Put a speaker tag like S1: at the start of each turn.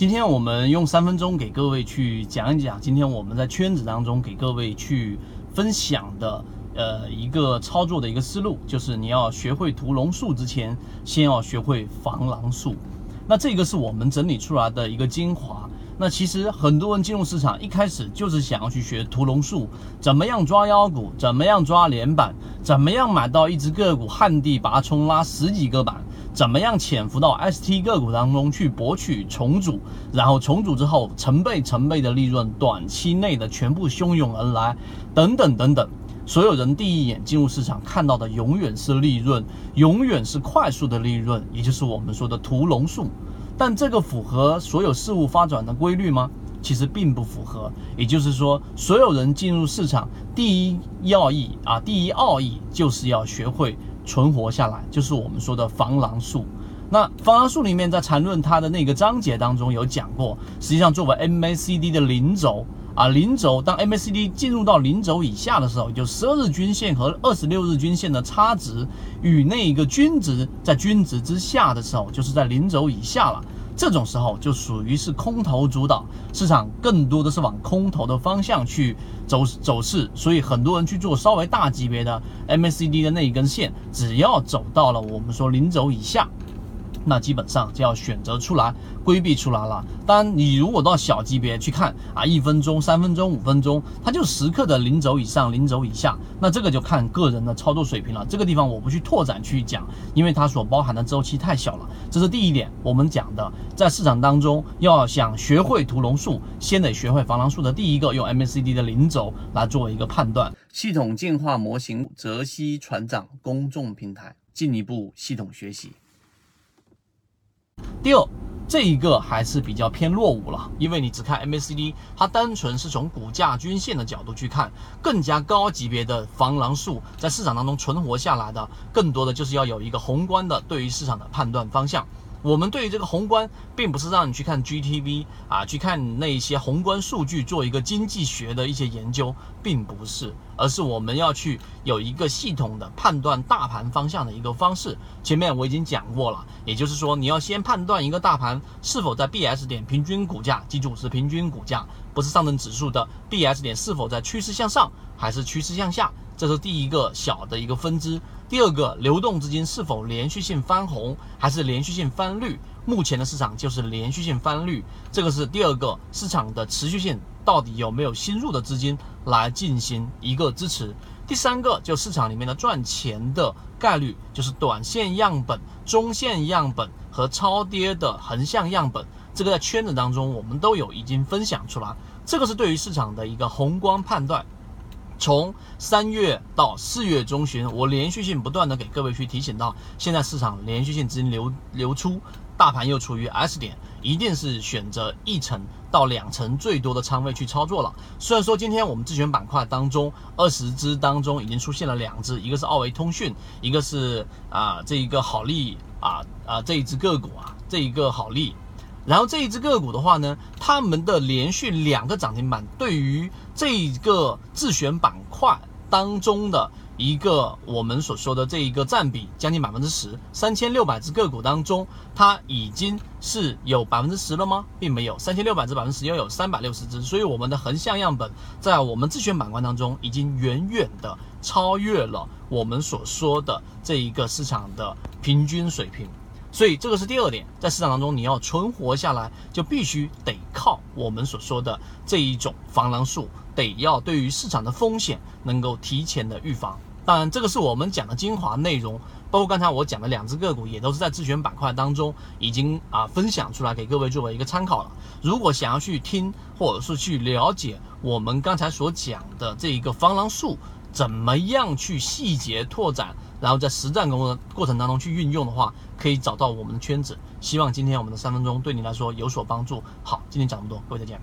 S1: 今天我们用三分钟给各位去讲一讲，今天我们在圈子当中给各位去分享的，呃，一个操作的一个思路，就是你要学会屠龙术之前，先要学会防狼术。那这个是我们整理出来的一个精华。那其实很多人进入市场一开始就是想要去学屠龙术，怎么样抓妖股，怎么样抓连板，怎么样买到一只个股旱地拔葱拉十几个板。怎么样潜伏到 ST 个股当中去博取重组，然后重组之后成倍成倍的利润，短期内的全部汹涌而来，等等等等。所有人第一眼进入市场看到的永远是利润，永远是快速的利润，也就是我们说的屠龙术。但这个符合所有事物发展的规律吗？其实并不符合。也就是说，所有人进入市场第一要义啊，第一奥义就是要学会。存活下来就是我们说的防狼术。那防狼术里面在缠论它的那个章节当中有讲过，实际上作为 MACD 的零轴啊，零轴当 MACD 进入到零轴以下的时候，就十二日均线和二十六日均线的差值与那个均值在均值之下的时候，就是在零轴以下了。这种时候就属于是空头主导，市场更多的是往空头的方向去走走势，所以很多人去做稍微大级别的 MACD 的那一根线，只要走到了我们说零轴以下。那基本上就要选择出来规避出来了。当然，你如果到小级别去看啊，一分钟、三分钟、五分钟，它就时刻的零轴以上、零轴以下。那这个就看个人的操作水平了。这个地方我不去拓展去讲，因为它所包含的周期太小了。这是第一点，我们讲的，在市场当中要想学会屠龙术，先得学会防狼术的第一个，用 MACD 的零轴来作为一个判断。系统进化模型，泽西船长公众平台，进一步系统学习。第二，这一个还是比较偏落伍了，因为你只看 MACD，它单纯是从股价均线的角度去看，更加高级别的防狼术在市场当中存活下来的，更多的就是要有一个宏观的对于市场的判断方向。我们对于这个宏观，并不是让你去看 GTV 啊，去看那一些宏观数据做一个经济学的一些研究，并不是，而是我们要去有一个系统的判断大盘方向的一个方式。前面我已经讲过了，也就是说，你要先判断一个大盘是否在 BS 点平均股价，记住是平均股价，不是上证指数的 BS 点是否在趋势向上还是趋势向下，这是第一个小的一个分支。第二个，流动资金是否连续性翻红还是连续性翻绿？目前的市场就是连续性翻绿，这个是第二个市场的持续性到底有没有新入的资金来进行一个支持？第三个就市场里面的赚钱的概率，就是短线样本、中线样本和超跌的横向样本，这个在圈子当中我们都有已经分享出来，这个是对于市场的一个宏观判断。从三月到四月中旬，我连续性不断的给各位去提醒到，现在市场连续性资金流流出，大盘又处于 S 点，一定是选择一层到两层最多的仓位去操作了。虽然说今天我们自选板块当中二十只当中已经出现了两只，一个是奥维通讯，一个是啊这一个好利啊啊这一只个股啊这一个好利。然后这一只个股的话呢，他们的连续两个涨停板，对于这一个自选板块当中的一个我们所说的这一个占比将近百分之十，三千六百只个股当中，它已经是有百分之十了吗？并没有，三千六百只百分之十要有三百六十只，所以我们的横向样本在我们自选板块当中已经远远的超越了我们所说的这一个市场的平均水平。所以这个是第二点，在市场当中你要存活下来，就必须得靠我们所说的这一种防狼术，得要对于市场的风险能够提前的预防。当然，这个是我们讲的精华内容，包括刚才我讲的两只个股，也都是在自选板块当中已经啊分享出来给各位作为一个参考了。如果想要去听或者是去了解我们刚才所讲的这一个防狼术，怎么样去细节拓展？然后在实战工作过程当中去运用的话，可以找到我们的圈子。希望今天我们的三分钟对你来说有所帮助。好，今天讲这么多，各位再见。